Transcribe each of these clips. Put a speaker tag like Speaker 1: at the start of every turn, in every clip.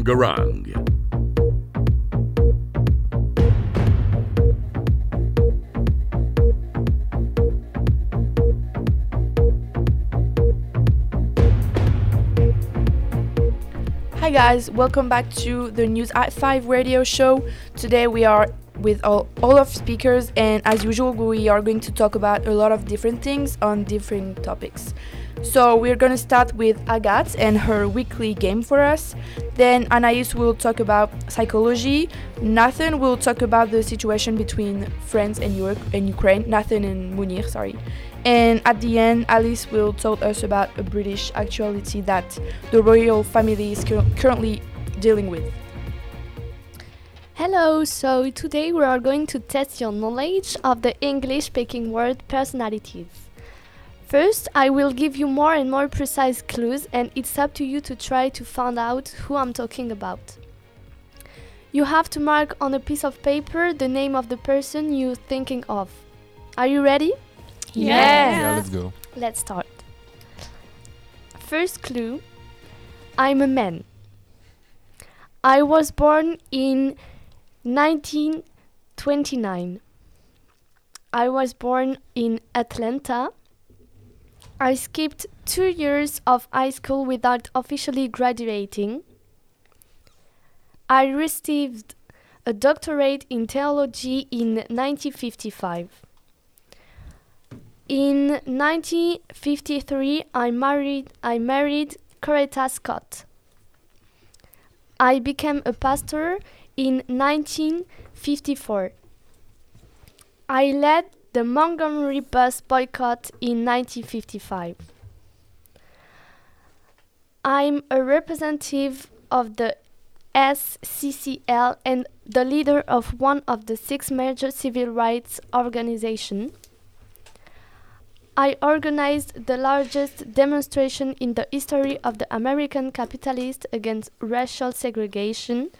Speaker 1: Bangarang.
Speaker 2: Hi guys, welcome back to the News at 5 radio show. Today we are with all, all of speakers and as usual we are going to talk about a lot of different things on different topics. So we're going to start with Agathe and her weekly game for us. Then Anais will talk about psychology. Nathan will talk about the situation between France and, and Ukraine. Nathan and Munir, sorry. And at the end, Alice will tell us about a British actuality that the royal family is cur- currently dealing with.
Speaker 3: Hello, so today we are going to test your knowledge of the English speaking word personalities. First, I will give you more and more precise clues, and it's up to you to try to find out who I'm talking about. You have to mark on a piece of paper the name of the person you're thinking of. Are you ready?
Speaker 4: Yeah, let's go.
Speaker 3: Let's start. First clue I'm a man. I was born in 1929. I was born in Atlanta. I skipped two years of high school without officially graduating. I received a doctorate in theology in 1955. In 1953, I married I married Coretta Scott. I became a pastor in 1954. I led the Montgomery bus boycott in 1955. I'm a representative of the SCCL and the leader of one of the six major civil rights organizations. I organized the largest demonstration in the history of the American capitalist against racial segregation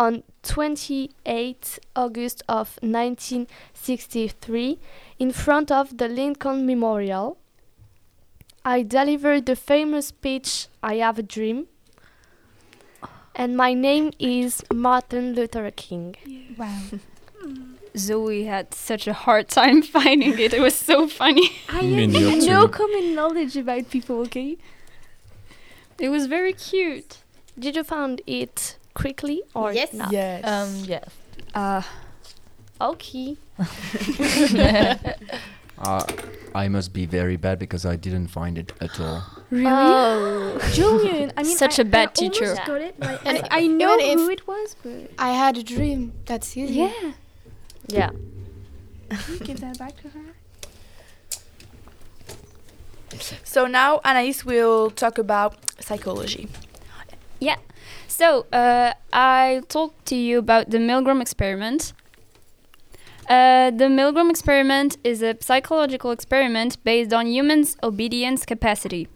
Speaker 3: on 28 August of 1963 in front of the Lincoln Memorial. I delivered the famous speech I have a dream. And my name is Martin Luther King.
Speaker 5: Wow.
Speaker 4: Zoe had such a hard time finding it. It was so funny.
Speaker 5: I
Speaker 6: Me
Speaker 5: have
Speaker 6: neither.
Speaker 5: no common knowledge about people, okay?
Speaker 4: It was very cute.
Speaker 3: Did you find it quickly or
Speaker 7: Yes.
Speaker 3: not?
Speaker 2: Yes.
Speaker 7: Um, yes.
Speaker 4: Uh,
Speaker 3: Okay.
Speaker 6: Uh, I must be very bad because I didn't find it at all.
Speaker 5: Really?
Speaker 3: Oh.
Speaker 5: Julian, I mean,
Speaker 4: Such
Speaker 5: a
Speaker 4: a bad teacher.
Speaker 5: Almost got it. Like,
Speaker 7: And
Speaker 5: I, I know who it was, but
Speaker 7: I had a dream. That's easy.
Speaker 5: yeah,
Speaker 3: yeah.
Speaker 5: give that back to her.
Speaker 2: So now Anais will talk about psychology.
Speaker 4: So, uh, I talked to you about the Milgram experiment. Uh, the Milgram experiment is a psychological experiment based on humans' obedience capacity.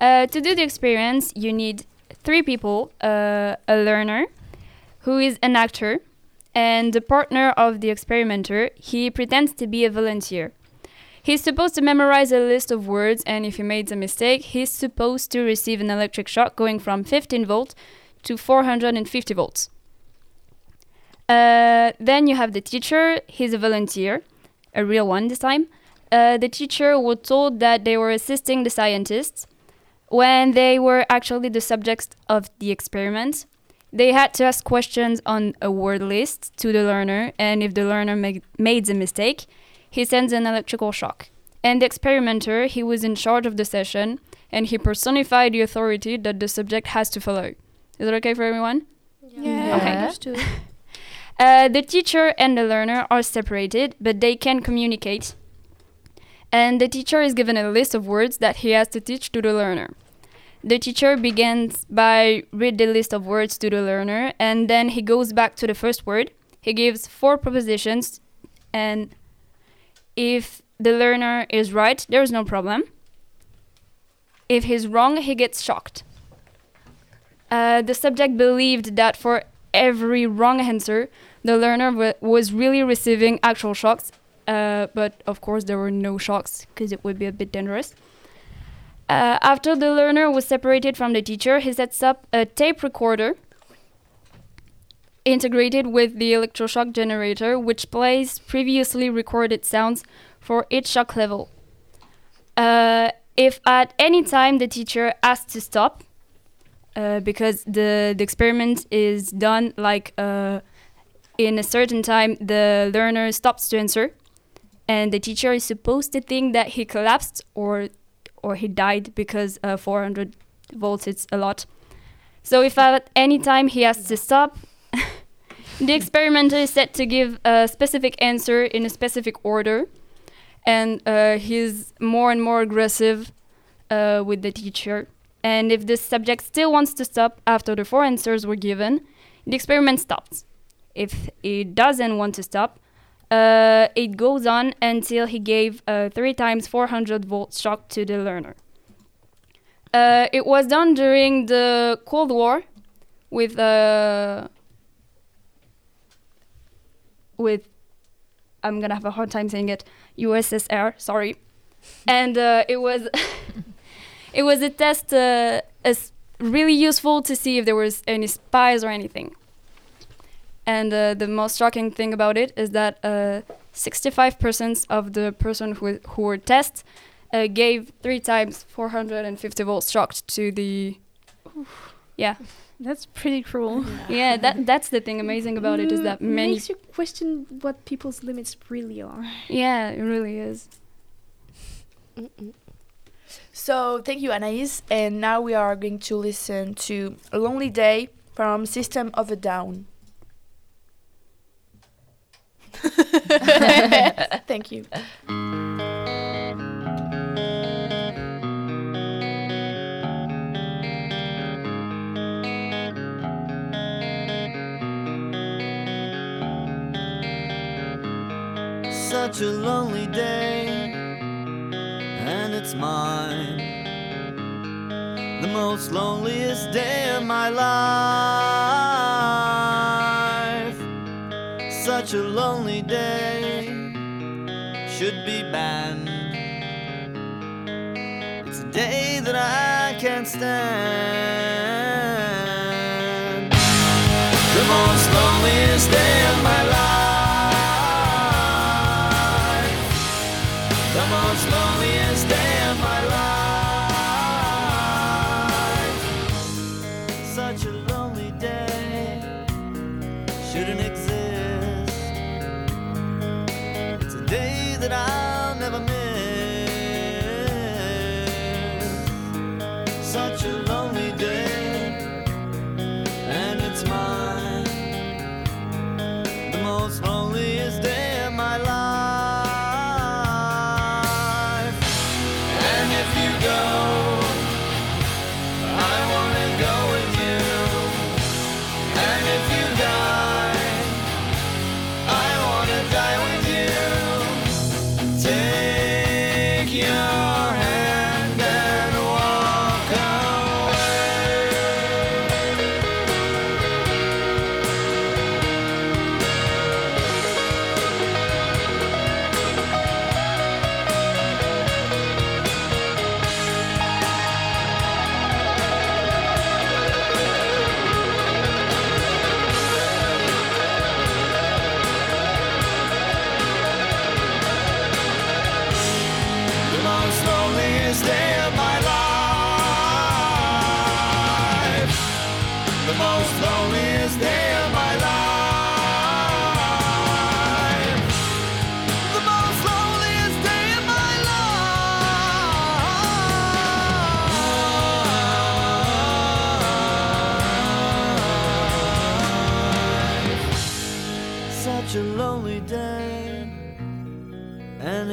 Speaker 4: Uh, to do the experiment, you need three people uh, a learner, who is an actor, and the partner of the experimenter. He pretends to be a volunteer. He's supposed to memorize a list of words, and if he makes a mistake, he's supposed to receive an electric shock going from 15 volts to 450 volts. Uh, then you have the teacher. He's a volunteer, a real one this time. Uh, the teacher was told that they were assisting the scientists when they were actually the subjects of the experiment. They had to ask questions on a word list to the learner, and if the learner ma- made a mistake, he sends an electrical shock. And the experimenter, he was in charge of the session, and he personified the authority that the subject has to follow. Is that okay for everyone?
Speaker 5: Yeah,
Speaker 4: Okay. Uh, the teacher and the learner are separated, but they can communicate. And the teacher is given a list of words that he has to teach to the learner. The teacher begins by read the list of words to the learner, and then he goes back to the first word. He gives four propositions, and if the learner is right, there's no problem. If he's wrong, he gets shocked. Uh, the subject believed that for every wrong answer, the learner wa was really receiving actual shocks. Uh, but of course, there were no shocks because it would be a bit dangerous. Uh, after the learner was separated from the teacher, he sets up a tape recorder integrated with the electroshock generator, which plays previously recorded sounds for each shock level. Uh, if at any time the teacher asks to stop, uh, because the, the experiment is done like uh, in a certain time, the learner stops to answer, and the teacher is supposed to think that he collapsed or or he died because uh, 400 volts is a lot. So if at any time he has to stop, the experimenter is set to give a specific answer in a specific order, and uh, he's more and more aggressive uh, with the teacher. And if the subject still wants to stop after the four answers were given, the experiment stops. If he doesn't want to stop, uh, it goes on until he gave a 3 times 400 volt shock to the learner. Uh, it was done during the Cold War with uh, with I'm gonna have a hard time saying it USSR sorry and uh, it was it was a test uh, as really useful to see if there was any spies or anything and uh, the most shocking thing about it is that uh, 65% of the person who, who were tested uh, gave three times 450 volts shock to the yeah
Speaker 5: That's pretty cruel.
Speaker 4: yeah that that's the thing amazing about it is that
Speaker 5: Mm,
Speaker 4: many
Speaker 5: makes you question what people's limits really are.
Speaker 4: yeah it really is
Speaker 2: So thank you, Anaïs. And now we are going to listen to A Lonely Day from System of a Down. thank you.
Speaker 1: Such a lonely day, and it's mine. Most loneliest day of my life. Such a lonely day should be banned. It's a day that I can't stand.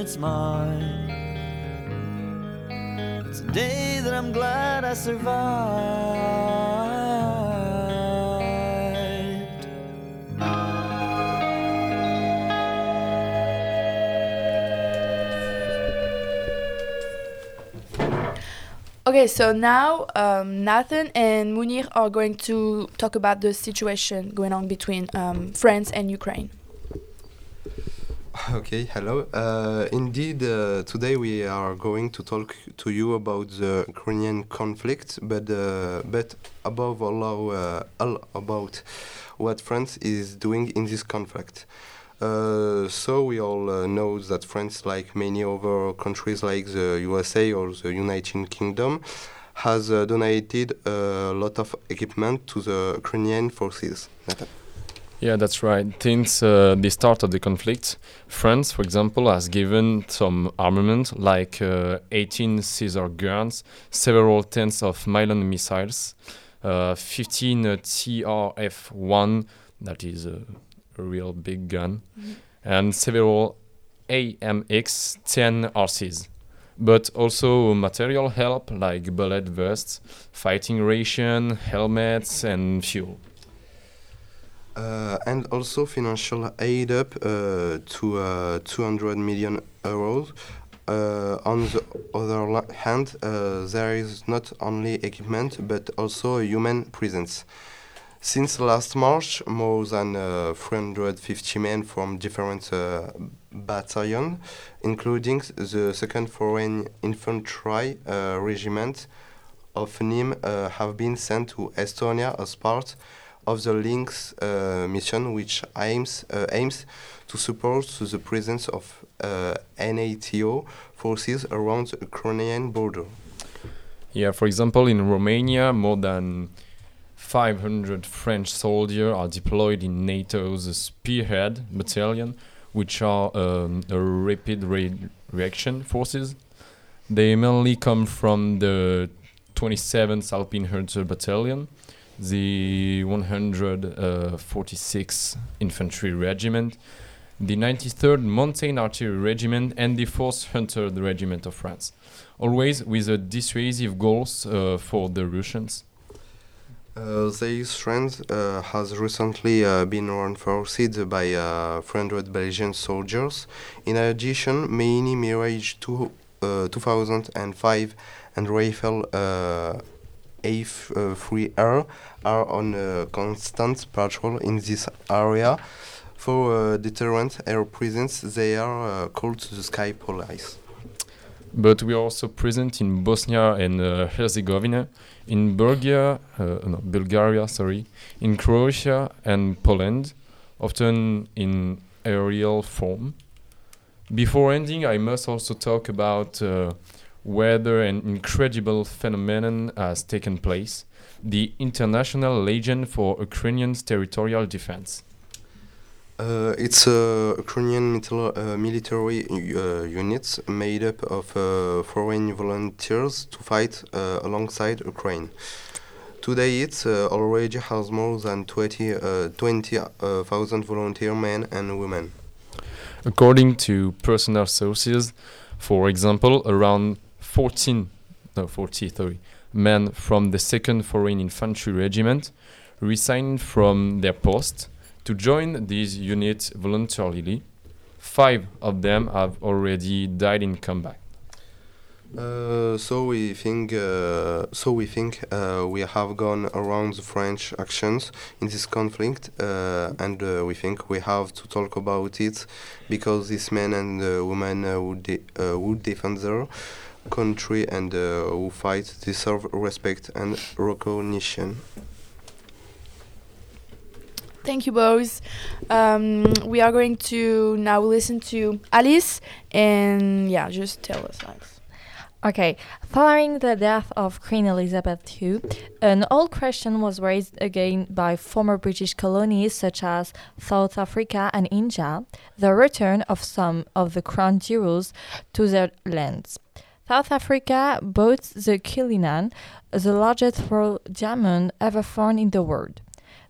Speaker 1: It's mine. It's a day that I'm glad I survived.
Speaker 2: Okay, so now um, Nathan and Munir are going to talk about the situation going on between um, France and Ukraine.
Speaker 8: Okay, hello. Uh, indeed, uh, today we are going to talk to you about the Ukrainian conflict, but uh, but above all, uh, all about what France is doing in this conflict. Uh, so we all uh, know that France, like many other countries like the USA or the United Kingdom, has donated a lot of equipment to the Ukrainian forces.
Speaker 9: Yeah, that's right. Since uh, the start of the conflict, France, for example, has given some armament like uh, 18 Caesar guns, several tens of Milan missiles, uh, 15 uh, TRF 1, that is a, a real big gun, and several AMX 10 RCs. But also material help like bullet vests, fighting ration, helmets, and fuel.
Speaker 8: Uh, and also financial aid up uh, to uh, 200 million euros. Uh, on the other hand, uh, there is not only equipment but also human presence. Since last March, more than uh, 350 men from different battalions, including the 2nd Foreign Infantry Regiment of uh, have been sent to Estonia as part of the Lynx uh, mission, which aims uh, aims to support the presence of uh, NATO forces around the Ukrainian border.
Speaker 9: Yeah, for example, in Romania, more than 500 French soldiers are deployed in NATO's Spearhead battalion, which are um, a rapid re- reaction forces. They mainly come from the 27th Alpine Hunter Battalion, the 146th Infantry Regiment, the 93rd Mountain Artillery Regiment, and the 4th Hunter Regiment of France always with a dissuasive goals uh, for the Russians.
Speaker 8: Uh, this trend uh, has recently uh, been reinforced by uh, 300 Belgian soldiers. In addition, many Mirage two, uh, 2005 and Rafale uh, A3R are on a constant patrol in this area. For uh, deterrent air presence, they are uh, called the Sky Police.
Speaker 9: But we are also present in Bosnia and uh, Herzegovina, in Bulgaria, uh, no, Bulgaria, sorry, in Croatia and Poland, often in aerial form. Before ending, I must also talk about uh, whether an incredible phenomenon has taken place: the International Legion for Ukrainian Territorial Defense.
Speaker 8: Uh, it's a Ukrainian mitil- uh, military uh, unit made up of uh, foreign volunteers to fight uh, alongside Ukraine. Today, it uh, already has more than 20 uh, 20,000 volunteer men and women.
Speaker 9: According to personal sources, for example, around 14, no, 40, sorry, men from the 2nd Foreign Infantry Regiment resigned from their post to join these units voluntarily. Five of them have already died in combat.
Speaker 8: Uh, so we think uh, so we think uh, we have gone around the French actions in this conflict uh, and uh, we think we have to talk about it because these men and uh, women who, de- who defend their country and uh, who fight deserve respect and recognition.
Speaker 2: Thank you, both. Um, we are going to now listen to Alice, and yeah, just tell us, Alice.
Speaker 10: Okay, following the death of Queen Elizabeth II, an old question was raised again by former British colonies such as South Africa and India the return of some of the crown jewels to their lands. South Africa bought the Cullinan, the largest royal diamond ever found in the world.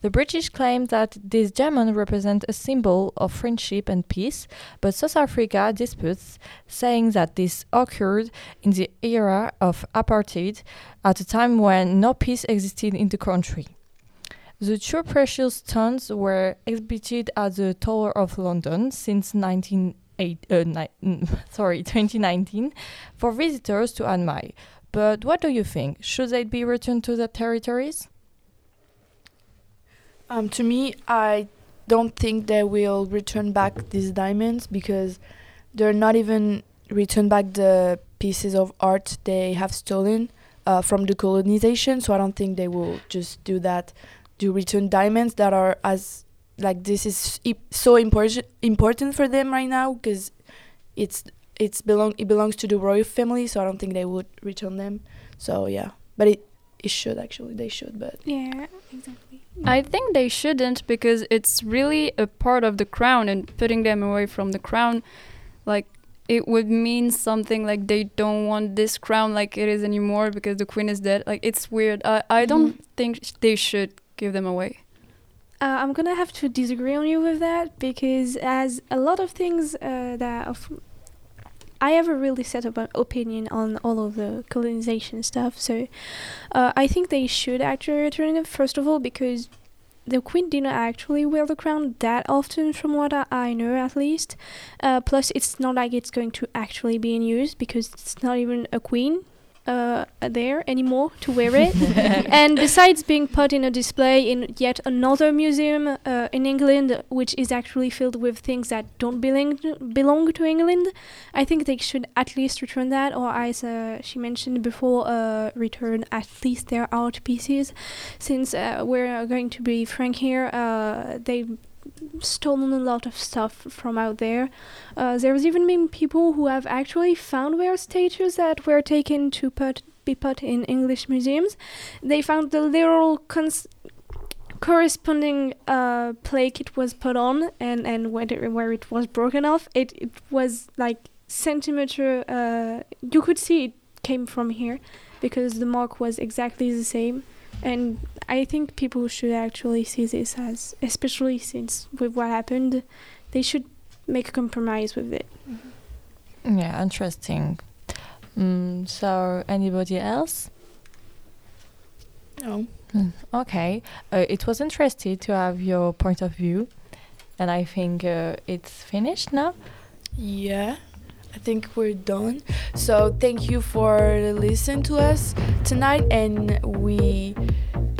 Speaker 10: The British claim that this diamond represents a symbol of friendship and peace, but South Africa disputes, saying that this occurred in the era of apartheid, at a time when no peace existed in the country. The two precious stones were exhibited at the Tower of London since 1908, uh, sorry, 2019 for visitors to admire. But what do you think? Should they be returned to the territories?
Speaker 2: Um, to me, I don't think they will return back these diamonds because they're not even return back the pieces of art they have stolen uh, from the colonization. So I don't think they will just do that. To return diamonds that are as like this is so important important for them right now because it's it's belong it belongs to the royal family. So I don't think they would return them. So yeah, but it it should actually they should, but
Speaker 5: Yeah, exactly.
Speaker 4: I think they shouldn't because it's really a part of the crown and putting them away from the crown like it would mean something like they don't want this crown like it is anymore because the queen is dead. Like it's weird. I I don't mm-hmm. think sh- they should give them away.
Speaker 5: Uh, I'm gonna have to disagree on you with that because as a lot of things uh, that of I have a really set up an opinion on all of the colonization stuff. So uh, I think they should actually return it first of all because the queen didn't actually wear the crown that often, from what I, I know at least. Uh, plus, it's not like it's going to actually be in use because it's not even a queen uh, there anymore to wear it. and besides being put in a display in yet another museum uh, in England, which is actually filled with things that don't belong to, belong to England, I think they should at least return that, or as uh, she mentioned before, uh, return at least their art pieces. Since uh, we're going to be frank here, uh, they've stolen a lot of stuff from out there. Uh, there's even been people who have actually found rare statues that were taken to put be put in English museums. They found the literal cons- corresponding uh, plaque it was put on, and and where where it was broken off, it it was like centimeter. Uh, you could see it came from here because the mark was exactly the same. And I think people should actually see this as, especially since with what happened, they should make a compromise with it.
Speaker 10: Yeah, interesting. Mm, so, anybody else?
Speaker 2: no.
Speaker 10: Mm, Okay, uh, it was interesting to have your point of view, and I think uh, it's finished now.
Speaker 2: Yeah, I think we're done. So thank you for listening to us tonight, and we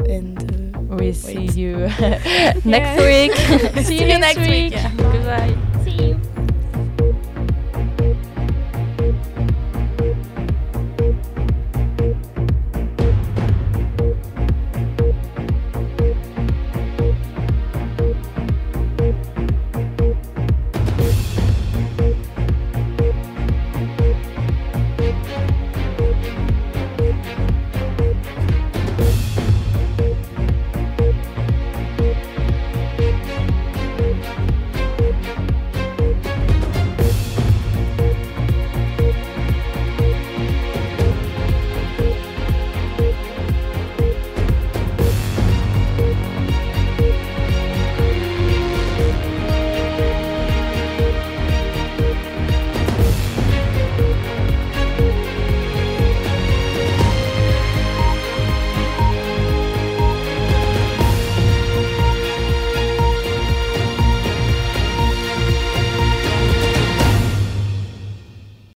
Speaker 2: and uh,
Speaker 10: We see you next week.
Speaker 2: See you next week.
Speaker 10: Goodbye.
Speaker 3: See you.